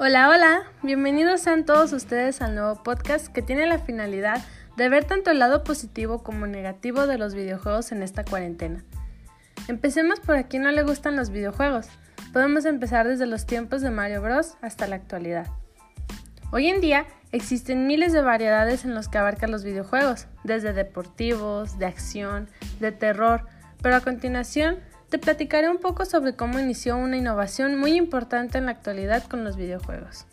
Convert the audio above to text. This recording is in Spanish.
Hola, hola, bienvenidos sean todos ustedes al nuevo podcast que tiene la finalidad de ver tanto el lado positivo como negativo de los videojuegos en esta cuarentena. Empecemos por a quien no le gustan los videojuegos. Podemos empezar desde los tiempos de Mario Bros hasta la actualidad. Hoy en día existen miles de variedades en los que abarcan los videojuegos, desde deportivos, de acción, de terror, pero a continuación te platicaré un poco sobre cómo inició una innovación muy importante en la actualidad con los videojuegos.